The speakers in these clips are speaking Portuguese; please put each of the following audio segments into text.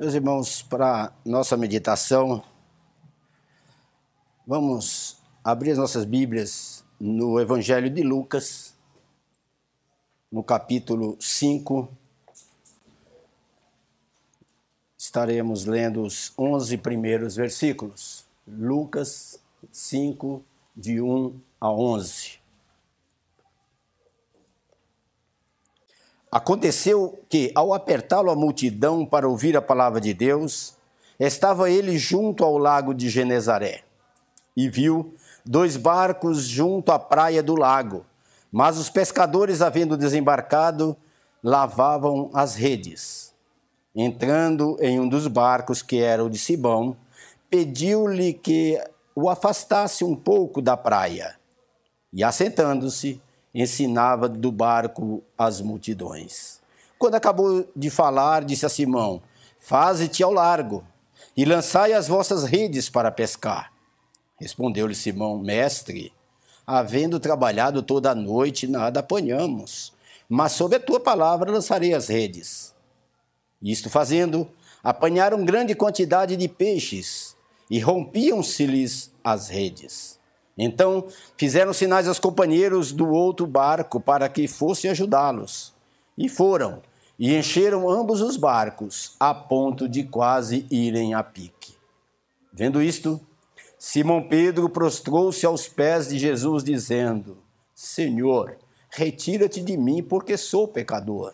Meus irmãos, para nossa meditação, vamos abrir as nossas Bíblias no Evangelho de Lucas, no capítulo 5. Estaremos lendo os 11 primeiros versículos. Lucas 5, de 1 a 11. Aconteceu que, ao apertá-lo a multidão para ouvir a palavra de Deus, estava ele junto ao lago de Genezaré e viu dois barcos junto à praia do lago. Mas os pescadores, havendo desembarcado, lavavam as redes. Entrando em um dos barcos, que era o de Simão, pediu-lhe que o afastasse um pouco da praia. E assentando-se, ensinava do barco as multidões. Quando acabou de falar, disse a Simão: Faze-te ao largo e lançai as vossas redes para pescar. Respondeu-lhe Simão: Mestre, havendo trabalhado toda a noite, nada apanhamos, mas sob a tua palavra lançarei as redes. Isto fazendo, apanharam grande quantidade de peixes e rompiam-se-lhes as redes. Então fizeram sinais aos companheiros do outro barco para que fossem ajudá-los. E foram, e encheram ambos os barcos, a ponto de quase irem a pique. Vendo isto, Simão Pedro prostrou-se aos pés de Jesus, dizendo: Senhor, retira-te de mim, porque sou pecador.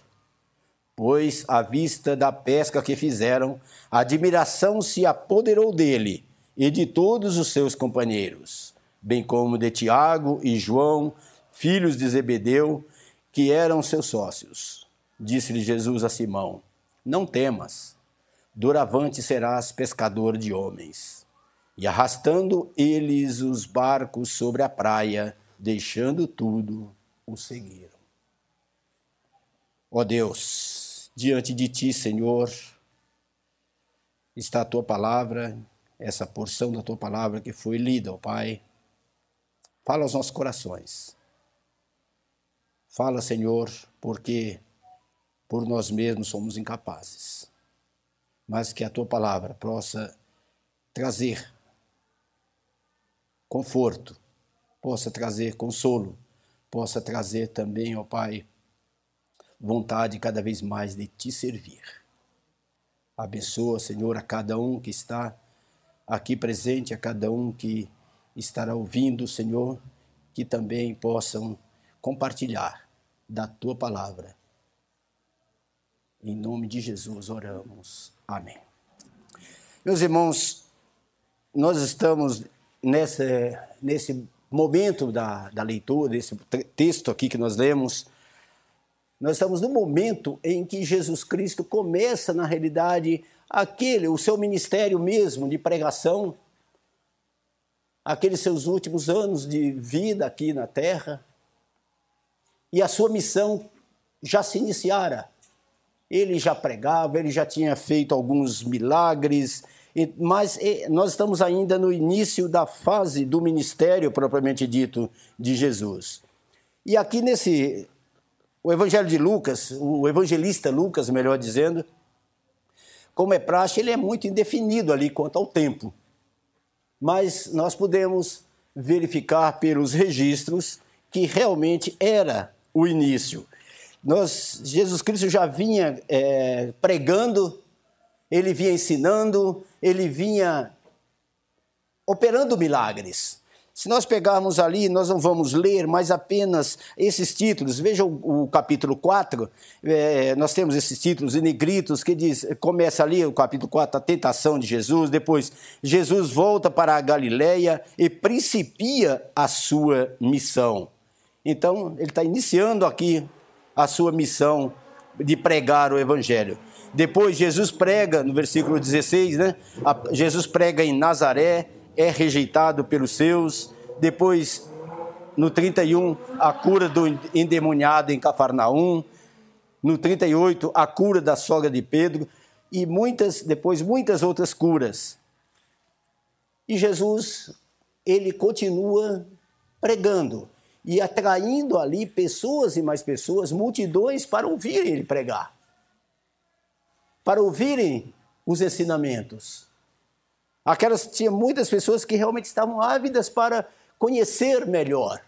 Pois, à vista da pesca que fizeram, a admiração se apoderou dele e de todos os seus companheiros bem como de Tiago e João, filhos de Zebedeu, que eram seus sócios. Disse-lhe Jesus a Simão: Não temas, doravante serás pescador de homens. E arrastando eles os barcos sobre a praia, deixando tudo, o seguiram. Ó Deus, diante de ti, Senhor, está a tua palavra, essa porção da tua palavra que foi lida, ó Pai. Fala aos nossos corações. Fala, Senhor, porque por nós mesmos somos incapazes. Mas que a tua palavra possa trazer conforto, possa trazer consolo, possa trazer também, ó Pai, vontade cada vez mais de te servir. Abençoa, Senhor, a cada um que está aqui presente, a cada um que estará ouvindo, Senhor, que também possam compartilhar da tua palavra. Em nome de Jesus oramos. Amém. Meus irmãos, nós estamos nesse, nesse momento da, da leitura, desse texto aqui que nós lemos, nós estamos no momento em que Jesus Cristo começa, na realidade, aquele, o seu ministério mesmo de pregação, aqueles seus últimos anos de vida aqui na terra, e a sua missão já se iniciara. Ele já pregava, ele já tinha feito alguns milagres, mas nós estamos ainda no início da fase do ministério propriamente dito de Jesus. E aqui nesse o Evangelho de Lucas, o evangelista Lucas, melhor dizendo, como é praxe, ele é muito indefinido ali quanto ao tempo mas nós podemos verificar pelos registros que realmente era o início. Nós, Jesus Cristo já vinha é, pregando, ele vinha ensinando, ele vinha operando milagres. Se nós pegarmos ali, nós não vamos ler mais apenas esses títulos. Veja o, o capítulo 4, é, nós temos esses títulos em negritos que diz, começa ali o capítulo 4, a tentação de Jesus, depois Jesus volta para a Galileia e principia a sua missão. Então, ele está iniciando aqui a sua missão de pregar o evangelho. Depois Jesus prega, no versículo 16, né? Jesus prega em Nazaré, é rejeitado pelos seus. Depois, no 31, a cura do endemoniado em Cafarnaum. No 38, a cura da sogra de Pedro. E muitas, depois, muitas outras curas. E Jesus, ele continua pregando e atraindo ali pessoas e mais pessoas, multidões, para ouvirem ele pregar. Para ouvirem os ensinamentos. Aquelas tinha muitas pessoas que realmente estavam ávidas para conhecer melhor.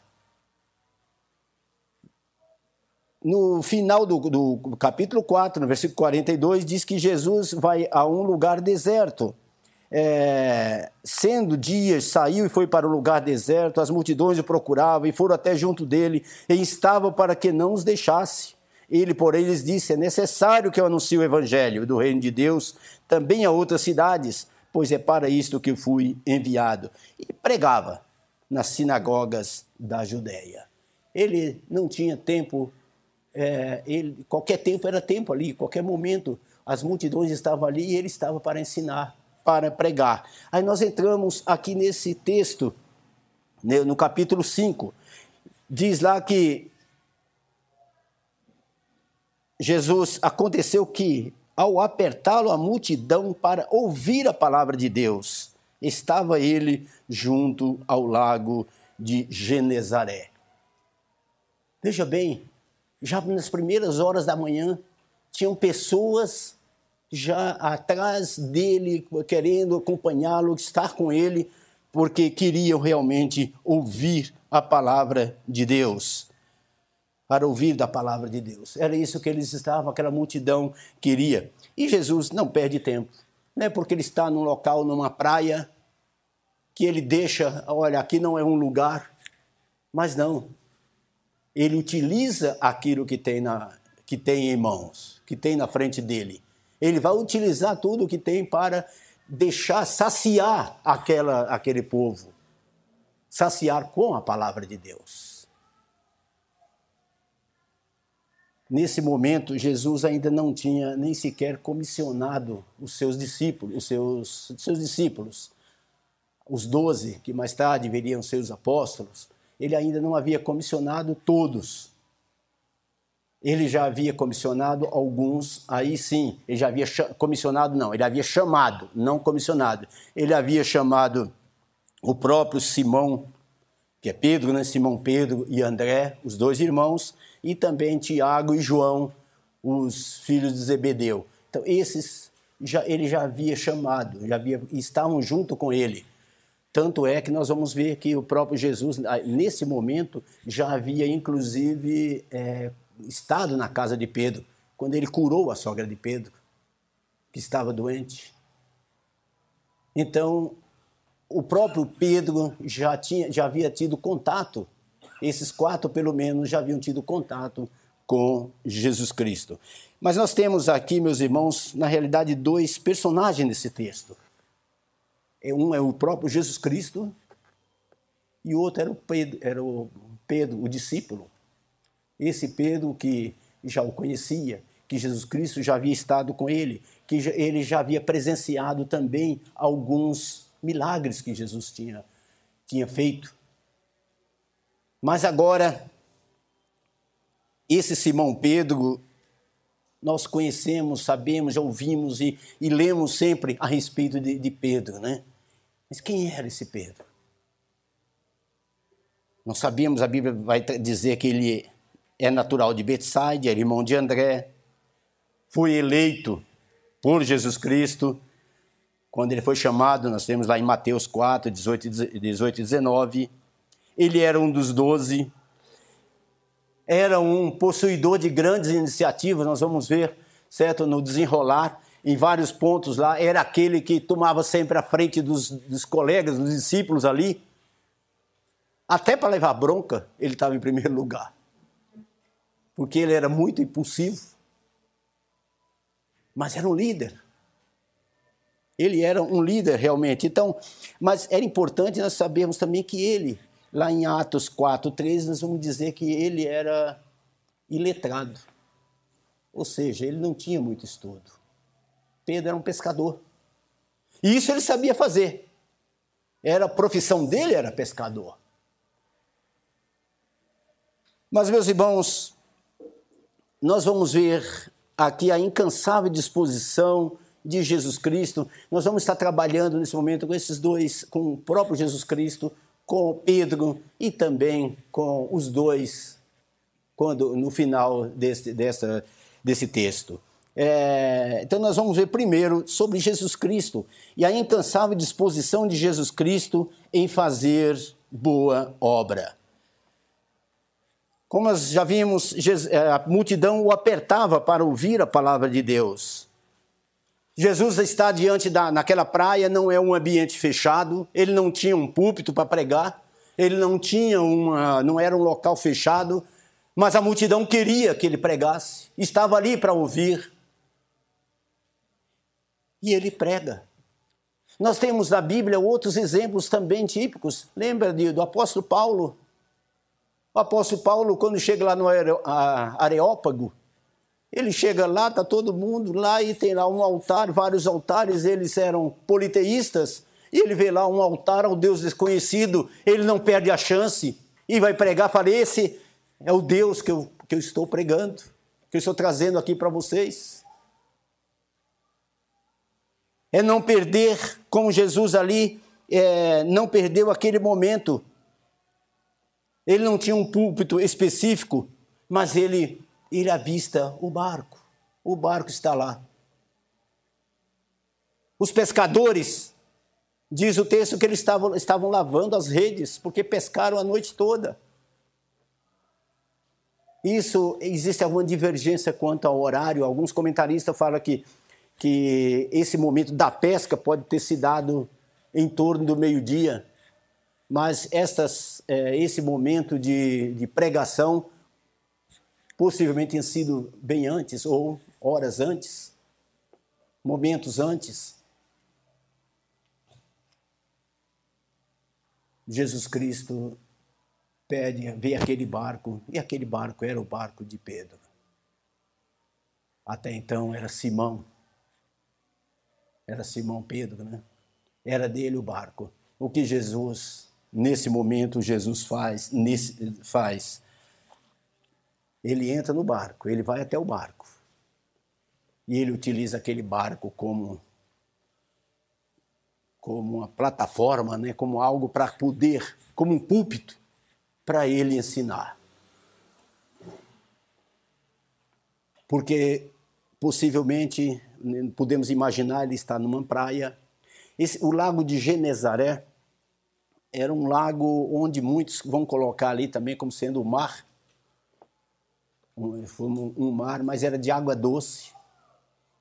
No final do, do capítulo 4, no versículo 42, diz que Jesus vai a um lugar deserto. É, sendo dias, saiu e foi para o lugar deserto, as multidões o procuravam e foram até junto dele e estavam para que não os deixasse. Ele, porém, lhes disse: É necessário que eu anuncie o evangelho do reino de Deus também a outras cidades, pois é para isto que fui enviado. E pregava nas sinagogas da Judéia. Ele não tinha tempo, é, ele, qualquer tempo era tempo ali, qualquer momento as multidões estavam ali e ele estava para ensinar, para pregar. Aí nós entramos aqui nesse texto, né, no capítulo 5, diz lá que Jesus aconteceu que ao apertá-lo a multidão para ouvir a palavra de Deus, estava ele junto ao lago de Genezaré. Veja bem, já nas primeiras horas da manhã, tinham pessoas já atrás dele, querendo acompanhá-lo, estar com ele, porque queriam realmente ouvir a palavra de Deus para ouvir da palavra de Deus. Era isso que eles estavam, aquela multidão queria. E Jesus não perde tempo. Não é porque ele está num local, numa praia, que ele deixa, olha, aqui não é um lugar, mas não. Ele utiliza aquilo que tem, na, que tem em mãos, que tem na frente dele. Ele vai utilizar tudo que tem para deixar saciar aquela, aquele povo. Saciar com a palavra de Deus. Nesse momento, Jesus ainda não tinha nem sequer comissionado os seus discípulos, os seus, seus discípulos, os doze, que mais tarde viriam ser os apóstolos, ele ainda não havia comissionado todos. Ele já havia comissionado alguns, aí sim, ele já havia comissionado, não, ele havia chamado, não comissionado. Ele havia chamado o próprio Simão que é Pedro, né? Simão Pedro e André, os dois irmãos, e também Tiago e João, os filhos de Zebedeu. Então, esses já, ele já havia chamado, já havia, estavam junto com ele. Tanto é que nós vamos ver que o próprio Jesus, nesse momento, já havia inclusive é, estado na casa de Pedro, quando ele curou a sogra de Pedro, que estava doente. Então, o próprio Pedro já, tinha, já havia tido contato, esses quatro pelo menos já haviam tido contato com Jesus Cristo. Mas nós temos aqui, meus irmãos, na realidade, dois personagens nesse texto. É, um é o próprio Jesus Cristo e o outro era o Pedro, era o, Pedro, o discípulo. Esse Pedro que já o conhecia, que Jesus Cristo já havia estado com ele, que ele já havia presenciado também alguns milagres que Jesus tinha, tinha feito. Mas agora, esse Simão Pedro, nós conhecemos, sabemos, já ouvimos e, e lemos sempre a respeito de, de Pedro, né? Mas quem era esse Pedro? Nós sabíamos, a Bíblia vai dizer que ele é natural de Betsaida, era irmão de André, foi eleito por Jesus Cristo, quando ele foi chamado, nós temos lá em Mateus 4, 18, 18 e 19, ele era um dos doze, era um possuidor de grandes iniciativas, nós vamos ver, certo, no desenrolar, em vários pontos lá, era aquele que tomava sempre a frente dos, dos colegas, dos discípulos ali, até para levar bronca, ele estava em primeiro lugar, porque ele era muito impulsivo, mas era um líder. Ele era um líder realmente. Então, mas era importante nós sabermos também que ele, lá em Atos 4, 13, nós vamos dizer que ele era iletrado. Ou seja, ele não tinha muito estudo. Pedro era um pescador. E isso ele sabia fazer. Era a profissão dele era pescador. Mas meus irmãos, nós vamos ver aqui a incansável disposição de Jesus Cristo. Nós vamos estar trabalhando nesse momento com esses dois, com o próprio Jesus Cristo, com Pedro e também com os dois, quando no final desse, dessa, desse texto. É, então, nós vamos ver primeiro sobre Jesus Cristo e a incansável disposição de Jesus Cristo em fazer boa obra. Como nós já vimos, é, a multidão o apertava para ouvir a palavra de Deus. Jesus está diante da, naquela praia, não é um ambiente fechado, ele não tinha um púlpito para pregar, ele não tinha uma, não era um local fechado, mas a multidão queria que ele pregasse, estava ali para ouvir. E ele prega. Nós temos na Bíblia outros exemplos também típicos. Lembra do apóstolo Paulo? O apóstolo Paulo, quando chega lá no Areópago, ele chega lá, está todo mundo lá e tem lá um altar, vários altares, eles eram politeístas, e ele vê lá um altar ao Deus desconhecido, ele não perde a chance e vai pregar, fala: Esse é o Deus que eu, que eu estou pregando, que eu estou trazendo aqui para vocês. É não perder, como Jesus ali é, não perdeu aquele momento. Ele não tinha um púlpito específico, mas ele ele avista o barco. O barco está lá. Os pescadores, diz o texto que eles estavam, estavam lavando as redes, porque pescaram a noite toda. Isso, existe alguma divergência quanto ao horário. Alguns comentaristas falam que, que esse momento da pesca pode ter se dado em torno do meio-dia, mas estas, é, esse momento de, de pregação possivelmente tenha sido bem antes ou horas antes, momentos antes. Jesus Cristo pede, vê aquele barco, e aquele barco era o barco de Pedro. Até então era Simão. Era Simão Pedro, né? Era dele o barco. O que Jesus, nesse momento, Jesus faz, nesse, faz ele entra no barco, ele vai até o barco. E ele utiliza aquele barco como como uma plataforma, né, como algo para poder, como um púlpito para ele ensinar. Porque possivelmente podemos imaginar ele está numa praia. Esse, o lago de Genezaré era um lago onde muitos vão colocar ali também como sendo o mar um, um mar, mas era de água doce.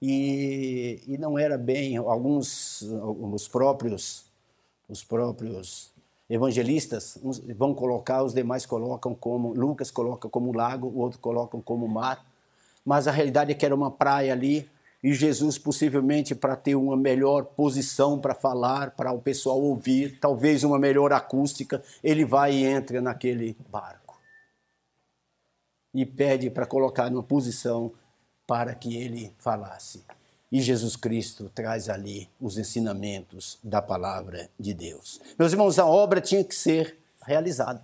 E, e não era bem, alguns, os próprios, os próprios evangelistas vão colocar, os demais colocam como, Lucas coloca como lago, o outro colocam como mar, mas a realidade é que era uma praia ali, e Jesus, possivelmente, para ter uma melhor posição para falar, para o pessoal ouvir, talvez uma melhor acústica, ele vai e entra naquele barco e pede para colocar numa posição para que ele falasse. E Jesus Cristo traz ali os ensinamentos da palavra de Deus. Meus irmãos, a obra tinha que ser realizada.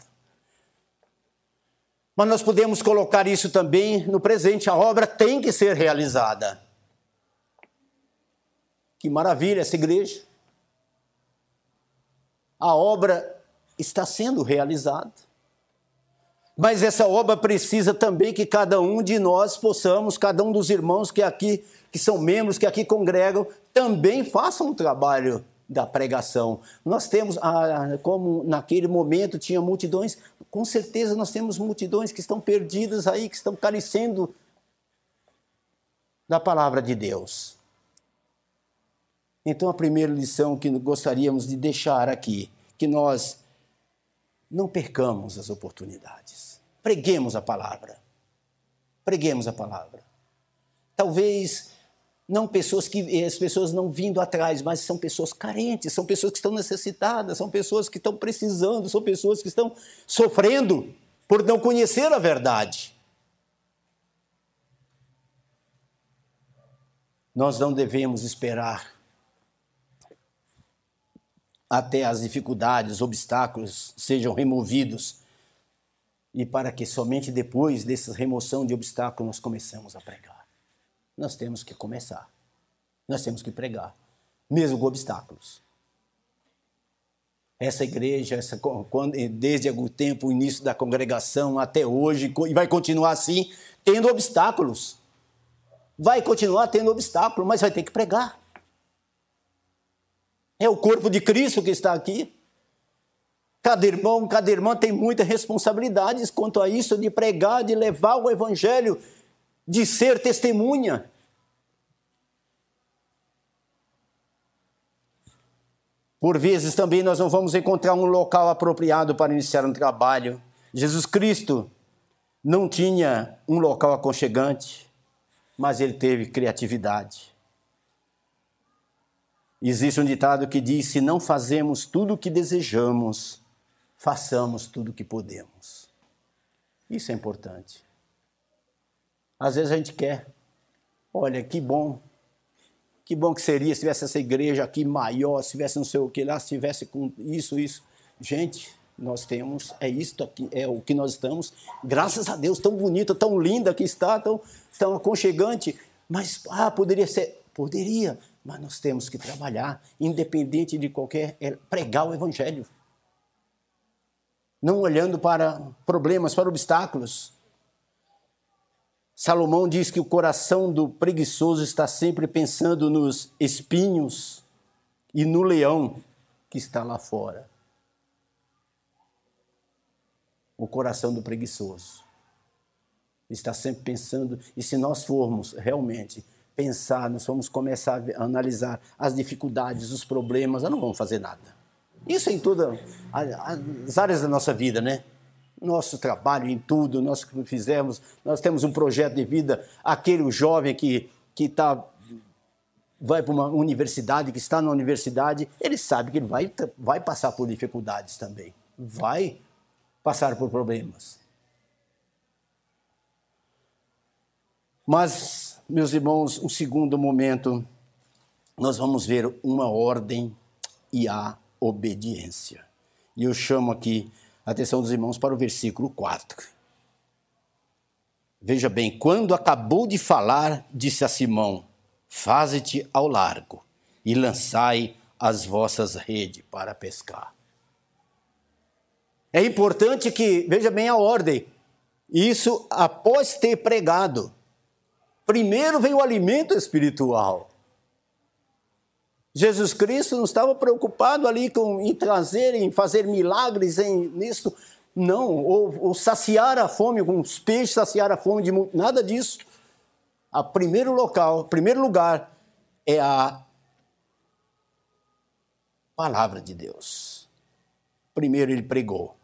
Mas nós podemos colocar isso também no presente. A obra tem que ser realizada. Que maravilha essa igreja. A obra está sendo realizada. Mas essa obra precisa também que cada um de nós possamos, cada um dos irmãos que aqui, que são membros, que aqui congregam, também façam o trabalho da pregação. Nós temos, ah, como naquele momento tinha multidões, com certeza nós temos multidões que estão perdidas aí, que estão carecendo da palavra de Deus. Então, a primeira lição que gostaríamos de deixar aqui, que nós não percamos as oportunidades. Preguemos a palavra. Preguemos a palavra. Talvez não pessoas que as pessoas não vindo atrás, mas são pessoas carentes, são pessoas que estão necessitadas, são pessoas que estão precisando, são pessoas que estão sofrendo por não conhecer a verdade. Nós não devemos esperar até as dificuldades, obstáculos sejam removidos e para que somente depois dessa remoção de obstáculos nós começamos a pregar. Nós temos que começar. Nós temos que pregar, mesmo com obstáculos. Essa igreja, essa, desde o tempo, o início da congregação até hoje, e vai continuar assim, tendo obstáculos. Vai continuar tendo obstáculo, mas vai ter que pregar. É o corpo de Cristo que está aqui. Cada irmão, cada irmã tem muitas responsabilidades quanto a isso de pregar, de levar o evangelho, de ser testemunha. Por vezes também nós não vamos encontrar um local apropriado para iniciar um trabalho. Jesus Cristo não tinha um local aconchegante, mas ele teve criatividade. Existe um ditado que diz: se não fazemos tudo o que desejamos, façamos tudo o que podemos. Isso é importante. Às vezes a gente quer, olha que bom que bom que seria se tivesse essa igreja aqui maior, se tivesse não sei o que lá, se tivesse com isso, isso. Gente, nós temos, é isto aqui, é o que nós estamos. Graças a Deus, tão bonita, tão linda que está, tão, tão aconchegante. Mas, ah, poderia ser, poderia, mas nós temos que trabalhar, independente de qualquer, é, pregar o evangelho. Não olhando para problemas, para obstáculos. Salomão diz que o coração do preguiçoso está sempre pensando nos espinhos e no leão que está lá fora. O coração do preguiçoso está sempre pensando, e se nós formos realmente pensar, nós vamos começar a analisar as dificuldades, os problemas, nós não vamos fazer nada. Isso em todas as áreas da nossa vida, né? nosso trabalho, em tudo, nós que fizemos, nós temos um projeto de vida, aquele jovem que que tá vai para uma universidade, que está na universidade, ele sabe que ele vai vai passar por dificuldades também, vai passar por problemas. Mas, meus irmãos, um segundo momento, nós vamos ver uma ordem e a obediência. E eu chamo aqui atenção dos irmãos para o versículo 4. Veja bem, quando acabou de falar, disse a Simão: Faze-te ao largo e lançai as vossas redes para pescar. É importante que, veja bem a ordem, isso após ter pregado. Primeiro vem o alimento espiritual. Jesus Cristo não estava preocupado ali com, em trazer, em fazer milagres em, nisso, não, ou, ou saciar a fome com os peixes, saciar a fome de nada disso. A primeiro local, primeiro lugar é a palavra de Deus. Primeiro ele pregou.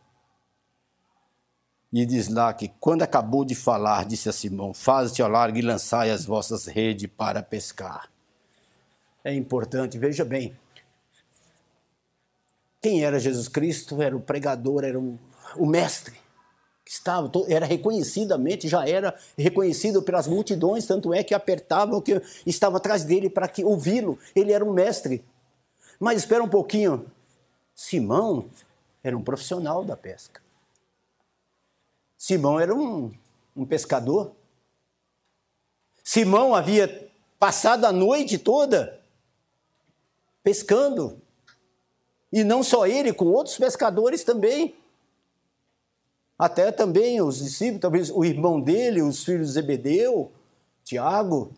E diz lá que quando acabou de falar, disse a Simão: Faze-te ao largo e lançai as vossas redes para pescar é importante. Veja bem, quem era Jesus Cristo? Era o pregador, era o, mestre. Estava, era reconhecidamente, já era reconhecido pelas multidões, tanto é que apertavam que estava atrás dele para que ouvi-lo. Ele era um mestre. Mas espera um pouquinho. Simão era um profissional da pesca. Simão era um, um pescador. Simão havia passado a noite toda pescando. E não só ele, com outros pescadores também. Até também os discípulos, talvez o irmão dele, os filhos de Zebedeu, Tiago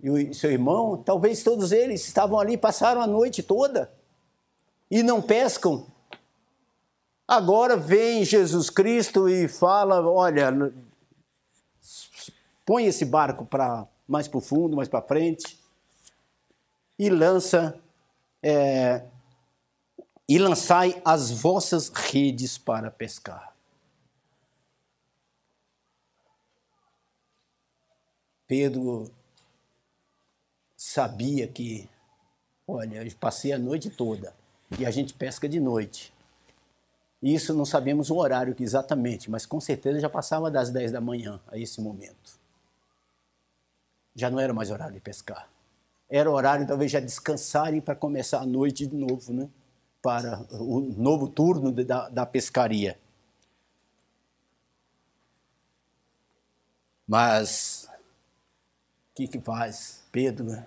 e o seu irmão, talvez todos eles estavam ali, passaram a noite toda e não pescam. Agora vem Jesus Cristo e fala: olha, põe esse barco para mais para o fundo, mais para frente e lança é, e lançai as vossas redes para pescar. Pedro sabia que, olha, eu passei a noite toda e a gente pesca de noite. Isso não sabemos o horário exatamente, mas com certeza já passava das 10 da manhã a esse momento. Já não era mais horário de pescar era horário talvez já descansarem para começar a noite de novo, né? para o novo turno da, da pescaria. Mas o que, que faz Pedro? Né?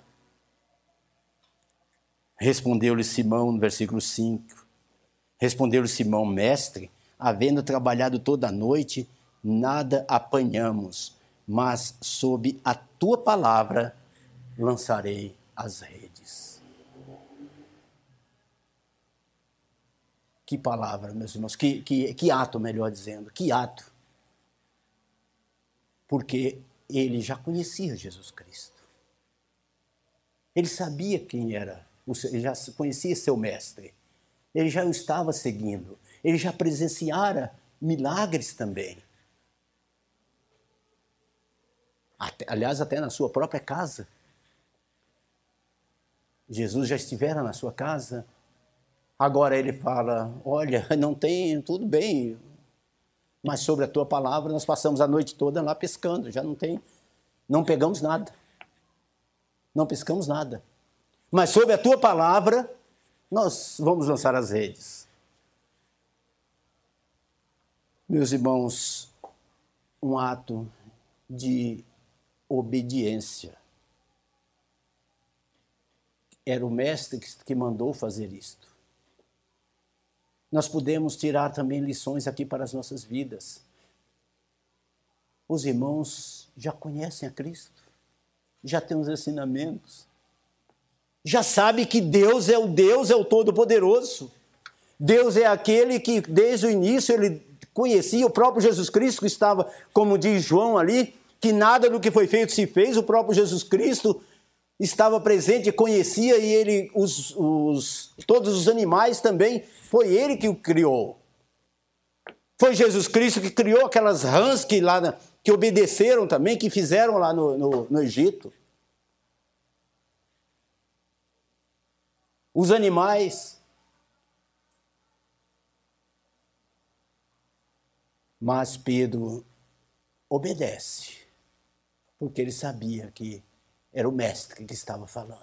Respondeu-lhe Simão no versículo 5. Respondeu-lhe Simão, mestre, havendo trabalhado toda a noite, nada apanhamos, mas sob a tua palavra lançarei as redes. Que palavra, meus irmãos, que, que, que ato, melhor dizendo, que ato. Porque ele já conhecia Jesus Cristo. Ele sabia quem era, ele já conhecia seu mestre. Ele já o estava seguindo. Ele já presenciara milagres também. Até, aliás, até na sua própria casa. Jesus já estivera na sua casa. Agora ele fala: Olha, não tem, tudo bem, mas sobre a tua palavra nós passamos a noite toda lá pescando, já não tem, não pegamos nada. Não pescamos nada. Mas sobre a tua palavra nós vamos lançar as redes. Meus irmãos, um ato de obediência. Era o mestre que mandou fazer isto. Nós podemos tirar também lições aqui para as nossas vidas. Os irmãos já conhecem a Cristo, já têm os ensinamentos, já sabe que Deus é o Deus, é o Todo-Poderoso. Deus é aquele que desde o início ele conhecia o próprio Jesus Cristo que estava, como diz João ali, que nada do que foi feito se fez, o próprio Jesus Cristo estava presente, conhecia e ele, os, os, todos os animais também, foi ele que o criou. Foi Jesus Cristo que criou aquelas rãs que, lá, que obedeceram também, que fizeram lá no, no, no Egito. Os animais. Mas Pedro obedece porque ele sabia que era o mestre que estava falando.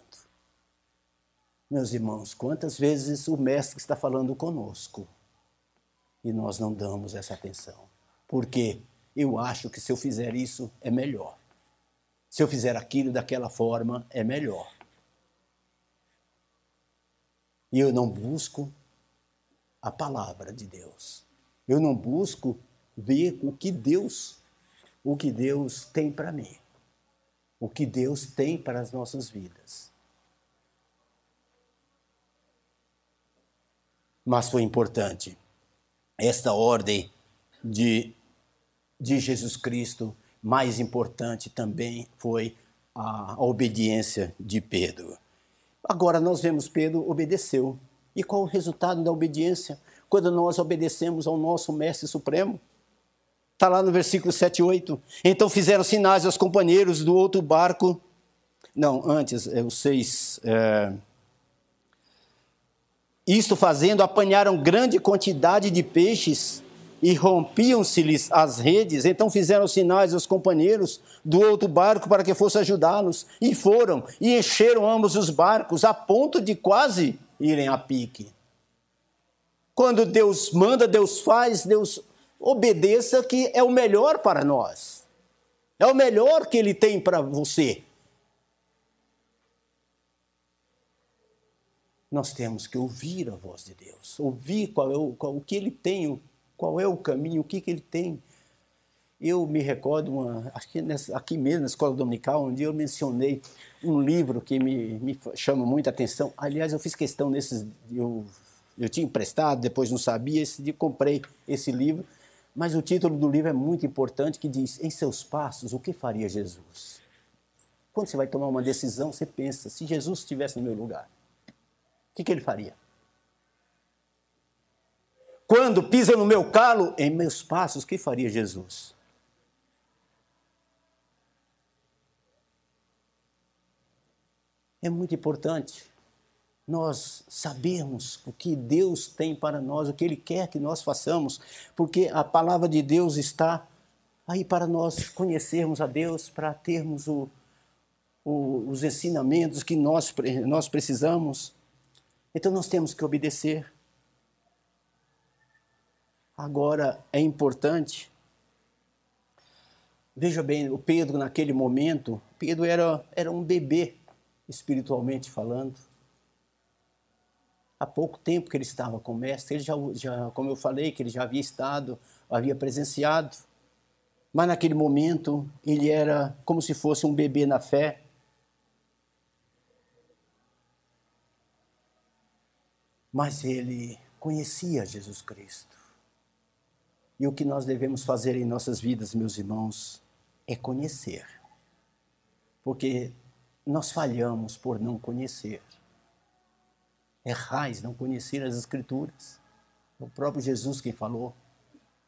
Meus irmãos, quantas vezes o mestre está falando conosco e nós não damos essa atenção? Porque eu acho que se eu fizer isso é melhor. Se eu fizer aquilo daquela forma é melhor. E eu não busco a palavra de Deus. Eu não busco ver o que Deus, o que Deus tem para mim o que Deus tem para as nossas vidas. Mas foi importante esta ordem de, de Jesus Cristo, mais importante também foi a, a obediência de Pedro. Agora nós vemos Pedro obedeceu. E qual o resultado da obediência? Quando nós obedecemos ao nosso Mestre Supremo, Está lá no versículo 7 e 8. Então fizeram sinais aos companheiros do outro barco. Não, antes, é o 6. É... Isto fazendo, apanharam grande quantidade de peixes e rompiam-se-lhes as redes. Então fizeram sinais aos companheiros do outro barco para que fosse ajudá-los. E foram, e encheram ambos os barcos, a ponto de quase irem a pique. Quando Deus manda, Deus faz, Deus obedeça que é o melhor para nós. É o melhor que ele tem para você. Nós temos que ouvir a voz de Deus, ouvir qual é o, qual, o que ele tem, qual é o caminho, o que, que ele tem. Eu me recordo, uma, aqui, nessa, aqui mesmo na escola dominical, onde eu mencionei um livro que me, me chama muita atenção. Aliás, eu fiz questão nesses. Eu, eu tinha emprestado, depois não sabia, esse dia comprei esse livro mas o título do livro é muito importante que diz: Em seus passos, o que faria Jesus? Quando você vai tomar uma decisão, você pensa: se Jesus estivesse no meu lugar, o que, que ele faria? Quando pisa no meu calo, em meus passos, o que faria Jesus? É muito importante nós sabemos o que Deus tem para nós, o que Ele quer que nós façamos, porque a palavra de Deus está aí para nós conhecermos a Deus, para termos o, o, os ensinamentos que nós, nós precisamos. Então nós temos que obedecer. Agora é importante. Veja bem, o Pedro naquele momento, Pedro era, era um bebê, espiritualmente falando há pouco tempo que ele estava com o mestre, ele já, já, como eu falei, que ele já havia estado, havia presenciado. Mas naquele momento ele era como se fosse um bebê na fé. Mas ele conhecia Jesus Cristo. E o que nós devemos fazer em nossas vidas, meus irmãos, é conhecer. Porque nós falhamos por não conhecer. Errais não conhecer as Escrituras. O próprio Jesus quem falou.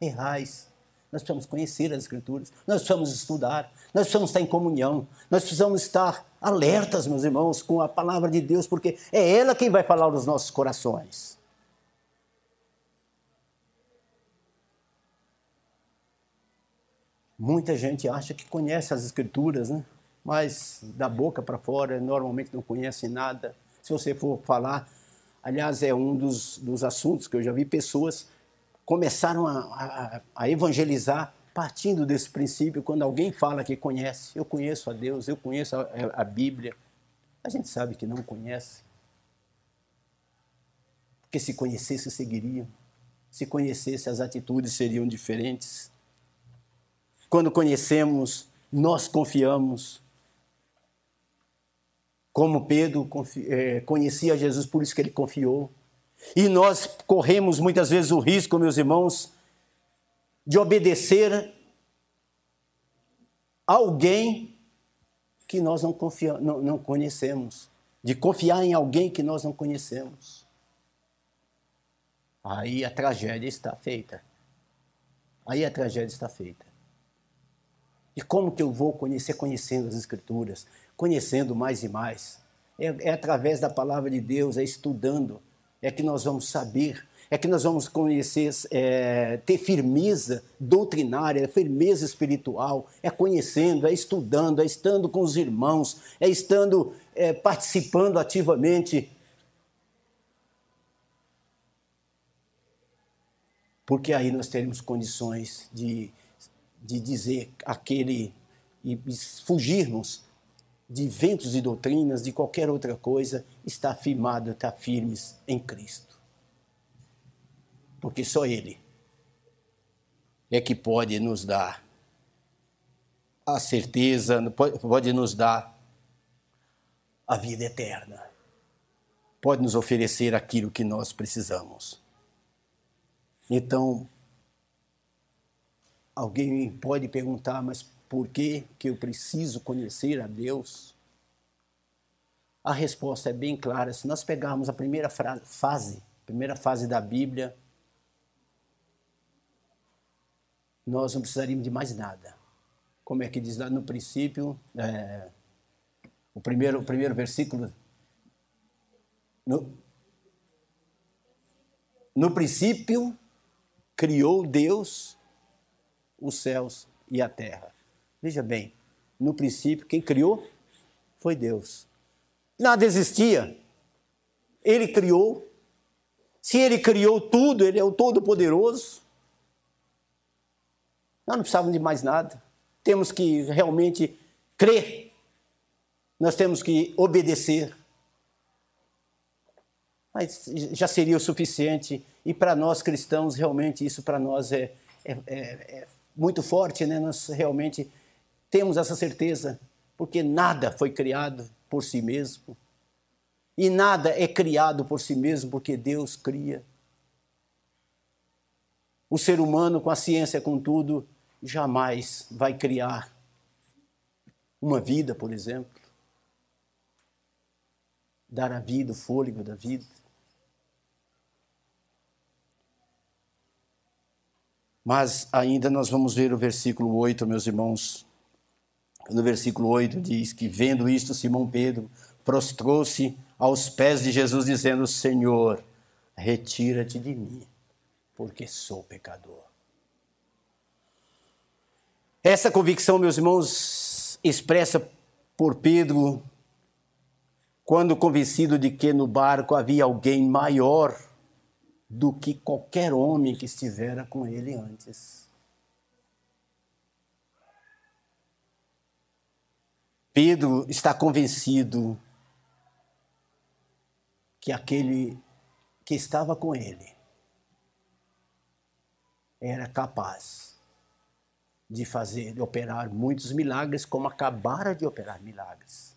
Errais. Nós precisamos conhecer as Escrituras, nós precisamos estudar, nós precisamos estar em comunhão, nós precisamos estar alertas, meus irmãos, com a palavra de Deus, porque é ela quem vai falar nos nossos corações. Muita gente acha que conhece as Escrituras, né? mas da boca para fora normalmente não conhece nada. Se você for falar, aliás, é um dos, dos assuntos que eu já vi pessoas começaram a, a, a evangelizar partindo desse princípio. Quando alguém fala que conhece, eu conheço a Deus, eu conheço a, a Bíblia, a gente sabe que não conhece. Porque se conhecesse, seguiriam. Se conhecesse, as atitudes seriam diferentes. Quando conhecemos, nós confiamos. Como Pedro é, conhecia Jesus, por isso que ele confiou. E nós corremos muitas vezes o risco, meus irmãos, de obedecer alguém que nós não, confia, não, não conhecemos, de confiar em alguém que nós não conhecemos. Aí a tragédia está feita. Aí a tragédia está feita. E como que eu vou conhecer? Conhecendo as Escrituras, conhecendo mais e mais. É, é, através da palavra de Deus, é estudando, é que nós vamos saber, é que nós vamos conhecer, é, ter firmeza doutrinária, firmeza espiritual, é conhecendo, é estudando, é estando com os irmãos, é estando é, participando ativamente. Porque aí nós teremos condições de de dizer aquele e fugirmos de ventos e doutrinas, de qualquer outra coisa, está firmado, está firmes em Cristo. Porque só Ele é que pode nos dar a certeza, pode nos dar a vida eterna, pode nos oferecer aquilo que nós precisamos. Então, Alguém pode perguntar, mas por que, que eu preciso conhecer a Deus? A resposta é bem clara. Se nós pegarmos a primeira fase, primeira fase da Bíblia, nós não precisaríamos de mais nada. Como é que diz lá no princípio, é, o, primeiro, o primeiro versículo. No, no princípio, criou Deus os céus e a terra. Veja bem, no princípio, quem criou foi Deus. Nada existia. Ele criou. Se ele criou tudo, ele é o Todo-Poderoso. Nós não precisávamos de mais nada. Temos que realmente crer. Nós temos que obedecer. Mas já seria o suficiente. E para nós cristãos, realmente, isso para nós é, é, é, é muito forte, né? Nós realmente temos essa certeza, porque nada foi criado por si mesmo. E nada é criado por si mesmo porque Deus cria. O ser humano, com a ciência, contudo, jamais vai criar uma vida, por exemplo. Dar a vida, o fôlego da vida. Mas ainda nós vamos ver o versículo 8, meus irmãos. No versículo 8 diz que, vendo isto, Simão Pedro prostrou-se aos pés de Jesus, dizendo: Senhor, retira-te de mim, porque sou pecador. Essa convicção, meus irmãos, expressa por Pedro, quando convencido de que no barco havia alguém maior do que qualquer homem que estivera com ele antes. Pedro está convencido que aquele que estava com ele era capaz de fazer, de operar muitos milagres, como acabara de operar milagres.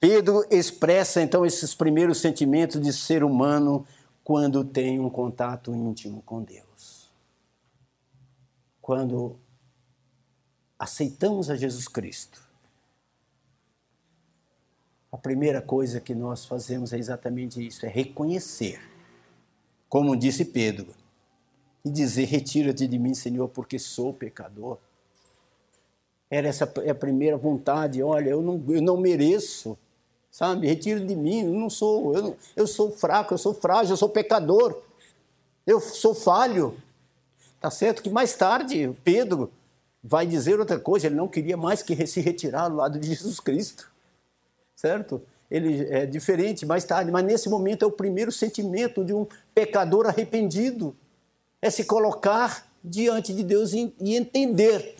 Pedro expressa então esses primeiros sentimentos de ser humano quando tem um contato íntimo com Deus. Quando aceitamos a Jesus Cristo. A primeira coisa que nós fazemos é exatamente isso, é reconhecer, como disse Pedro, e dizer: Retira-te de mim, Senhor, porque sou pecador. Era essa a primeira vontade, olha, eu não, eu não mereço sabe? Retiro de mim, eu não sou, eu, não, eu sou fraco, eu sou frágil, eu sou pecador, eu sou falho. Tá certo que mais tarde Pedro vai dizer outra coisa, ele não queria mais que se retirar do lado de Jesus Cristo, certo? Ele é diferente mais tarde, mas nesse momento é o primeiro sentimento de um pecador arrependido, é se colocar diante de Deus e entender.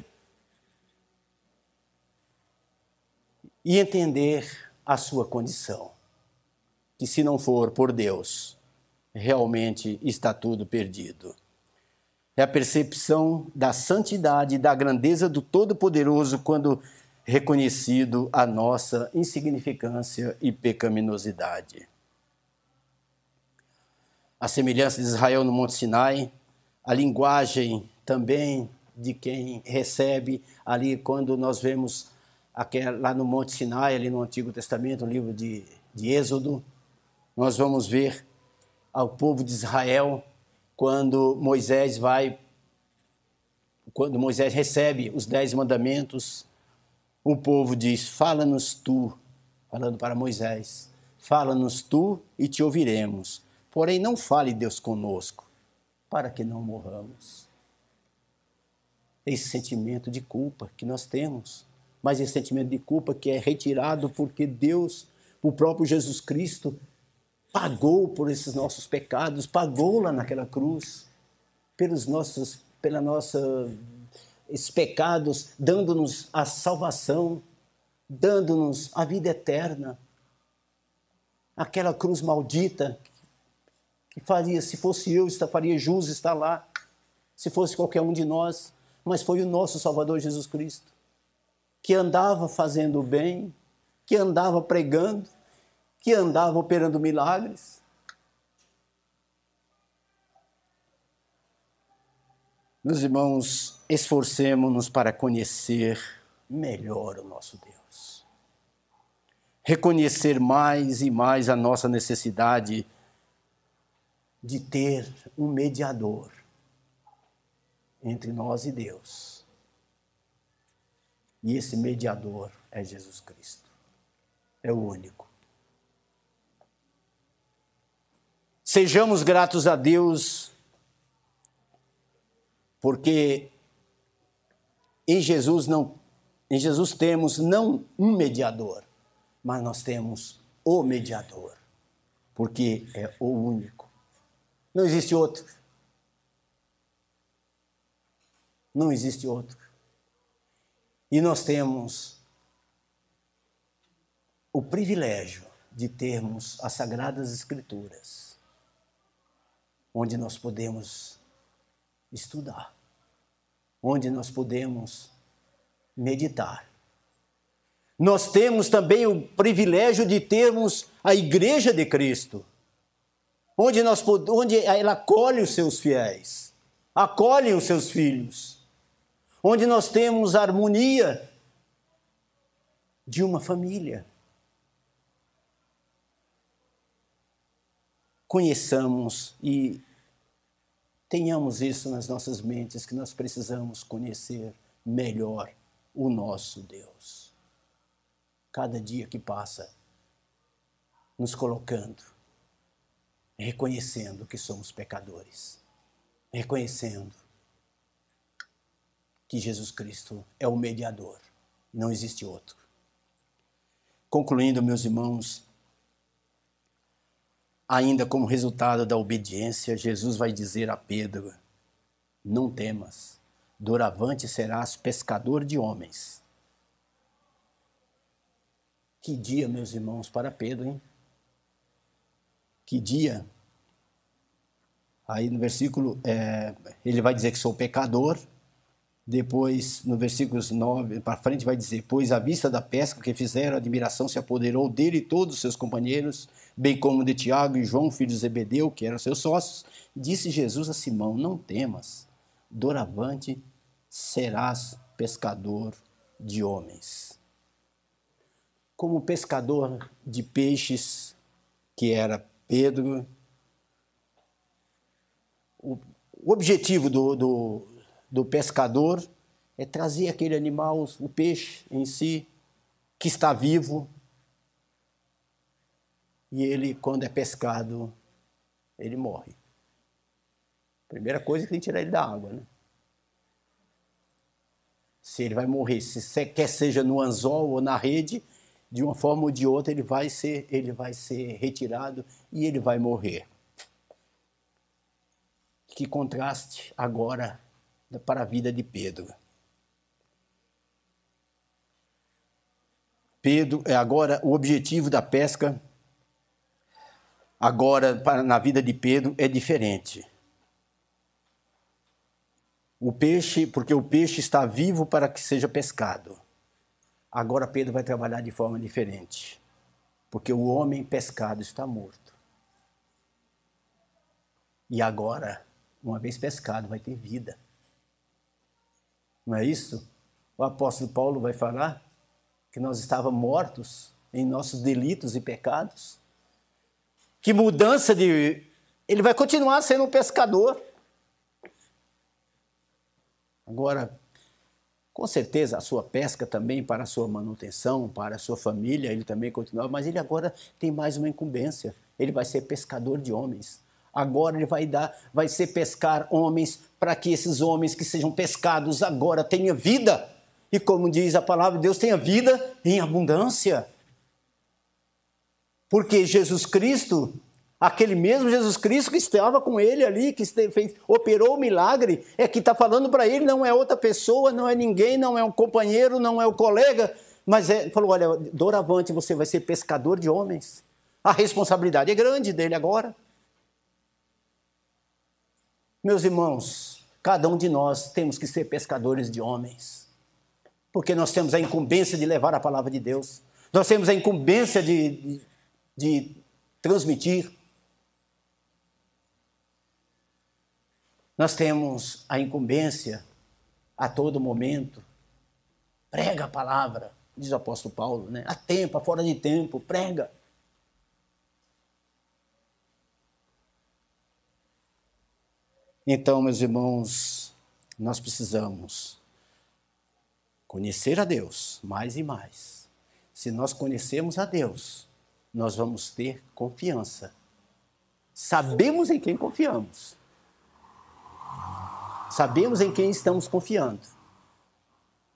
E entender a sua condição. Que se não for por Deus, realmente está tudo perdido. É a percepção da santidade da grandeza do Todo-Poderoso quando reconhecido a nossa insignificância e pecaminosidade. A semelhança de Israel no Monte Sinai, a linguagem também de quem recebe ali quando nós vemos lá no Monte Sinai, ali no Antigo Testamento, no livro de, de Êxodo, nós vamos ver ao povo de Israel quando Moisés vai, quando Moisés recebe os dez mandamentos, o povo diz: Fala-nos tu, falando para Moisés, fala-nos tu e te ouviremos. Porém, não fale Deus conosco, para que não morramos. Esse sentimento de culpa que nós temos mas esse sentimento de culpa que é retirado porque Deus, o próprio Jesus Cristo, pagou por esses nossos pecados, pagou lá naquela cruz, pelos nossos, pela nossa, esses pecados, dando-nos a salvação, dando-nos a vida eterna. Aquela cruz maldita que faria, se fosse eu, faria jus estar lá, se fosse qualquer um de nós, mas foi o nosso Salvador Jesus Cristo que andava fazendo o bem, que andava pregando, que andava operando milagres. Meus irmãos, esforcemos-nos para conhecer melhor o nosso Deus. Reconhecer mais e mais a nossa necessidade de ter um mediador entre nós e Deus e esse mediador é Jesus Cristo. É o único. Sejamos gratos a Deus, porque em Jesus não em Jesus temos não um mediador, mas nós temos o mediador, porque é o único. Não existe outro. Não existe outro. E nós temos o privilégio de termos as Sagradas Escrituras, onde nós podemos estudar, onde nós podemos meditar. Nós temos também o privilégio de termos a Igreja de Cristo, onde, nós, onde ela acolhe os seus fiéis, acolhe os seus filhos onde nós temos a harmonia de uma família. Conheçamos e tenhamos isso nas nossas mentes, que nós precisamos conhecer melhor o nosso Deus. Cada dia que passa, nos colocando, reconhecendo que somos pecadores, reconhecendo que Jesus Cristo é o mediador, não existe outro. Concluindo, meus irmãos, ainda como resultado da obediência, Jesus vai dizer a Pedro: Não temas, doravante serás pescador de homens. Que dia, meus irmãos, para Pedro, hein? Que dia. Aí no versículo, é, ele vai dizer que sou pecador. Depois, no versículos 9 para frente, vai dizer: Pois à vista da pesca que fizeram, a admiração se apoderou dele e todos os seus companheiros, bem como de Tiago e João, filhos de Zebedeu, que eram seus sócios. Disse Jesus a Simão: Não temas, doravante serás pescador de homens. Como pescador de peixes, que era Pedro, o, objetivo do, do, do pescador é trazer aquele animal, o peixe em si, que está vivo, e ele, quando é pescado, ele morre. Primeira coisa que tem que tirar ele da água, né? Se ele vai morrer, se quer seja no anzol ou na rede, de uma forma ou de outra ele vai ser, ele vai ser retirado e ele vai morrer. Que contraste agora para a vida de Pedro. Pedro é agora o objetivo da pesca agora para, na vida de Pedro é diferente. O peixe, porque o peixe está vivo para que seja pescado. Agora Pedro vai trabalhar de forma diferente, porque o homem pescado está morto. E agora, uma vez pescado, vai ter vida. Não é isso? O apóstolo Paulo vai falar que nós estávamos mortos em nossos delitos e pecados. Que mudança de. Ele vai continuar sendo um pescador. Agora, com certeza a sua pesca também para a sua manutenção, para a sua família, ele também continua, mas ele agora tem mais uma incumbência. Ele vai ser pescador de homens. Agora ele vai dar, vai ser pescar homens para que esses homens que sejam pescados agora tenham vida. E como diz a palavra de Deus, tenha vida em abundância. Porque Jesus Cristo, aquele mesmo Jesus Cristo que estava com ele ali, que fez, operou o milagre, é que está falando para ele, não é outra pessoa, não é ninguém, não é um companheiro, não é um colega, mas é, falou: olha, doravante você vai ser pescador de homens. A responsabilidade é grande dele agora. Meus irmãos, cada um de nós temos que ser pescadores de homens, porque nós temos a incumbência de levar a palavra de Deus, nós temos a incumbência de, de, de transmitir, nós temos a incumbência a todo momento, prega a palavra, diz o apóstolo Paulo, né? a tempo, a fora de tempo, prega. Então, meus irmãos, nós precisamos conhecer a Deus mais e mais. Se nós conhecermos a Deus, nós vamos ter confiança. Sabemos em quem confiamos. Sabemos em quem estamos confiando.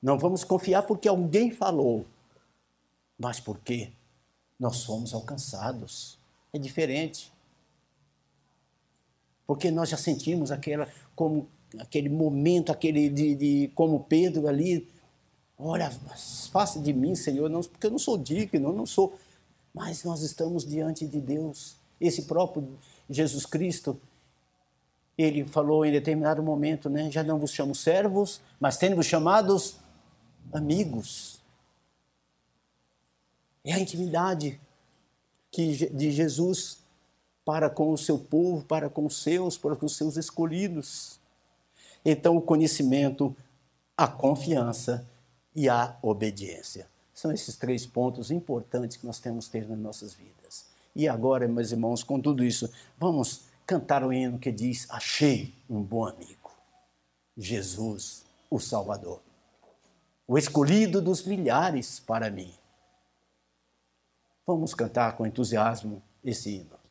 Não vamos confiar porque alguém falou, mas porque nós somos alcançados. É diferente porque nós já sentimos aquela, como, aquele momento, aquele de, de como Pedro ali, olha, faça de mim, Senhor, não, porque eu não sou digno, eu não sou, mas nós estamos diante de Deus. Esse próprio Jesus Cristo, ele falou em determinado momento, né, já não vos chamo servos, mas tendo-vos chamados amigos. É a intimidade que, de Jesus para com o seu povo, para com os seus, para com os seus escolhidos. Então, o conhecimento, a confiança e a obediência. São esses três pontos importantes que nós temos que ter nas nossas vidas. E agora, meus irmãos, com tudo isso, vamos cantar o hino que diz: Achei um bom amigo, Jesus, o Salvador, o escolhido dos milhares para mim. Vamos cantar com entusiasmo esse hino.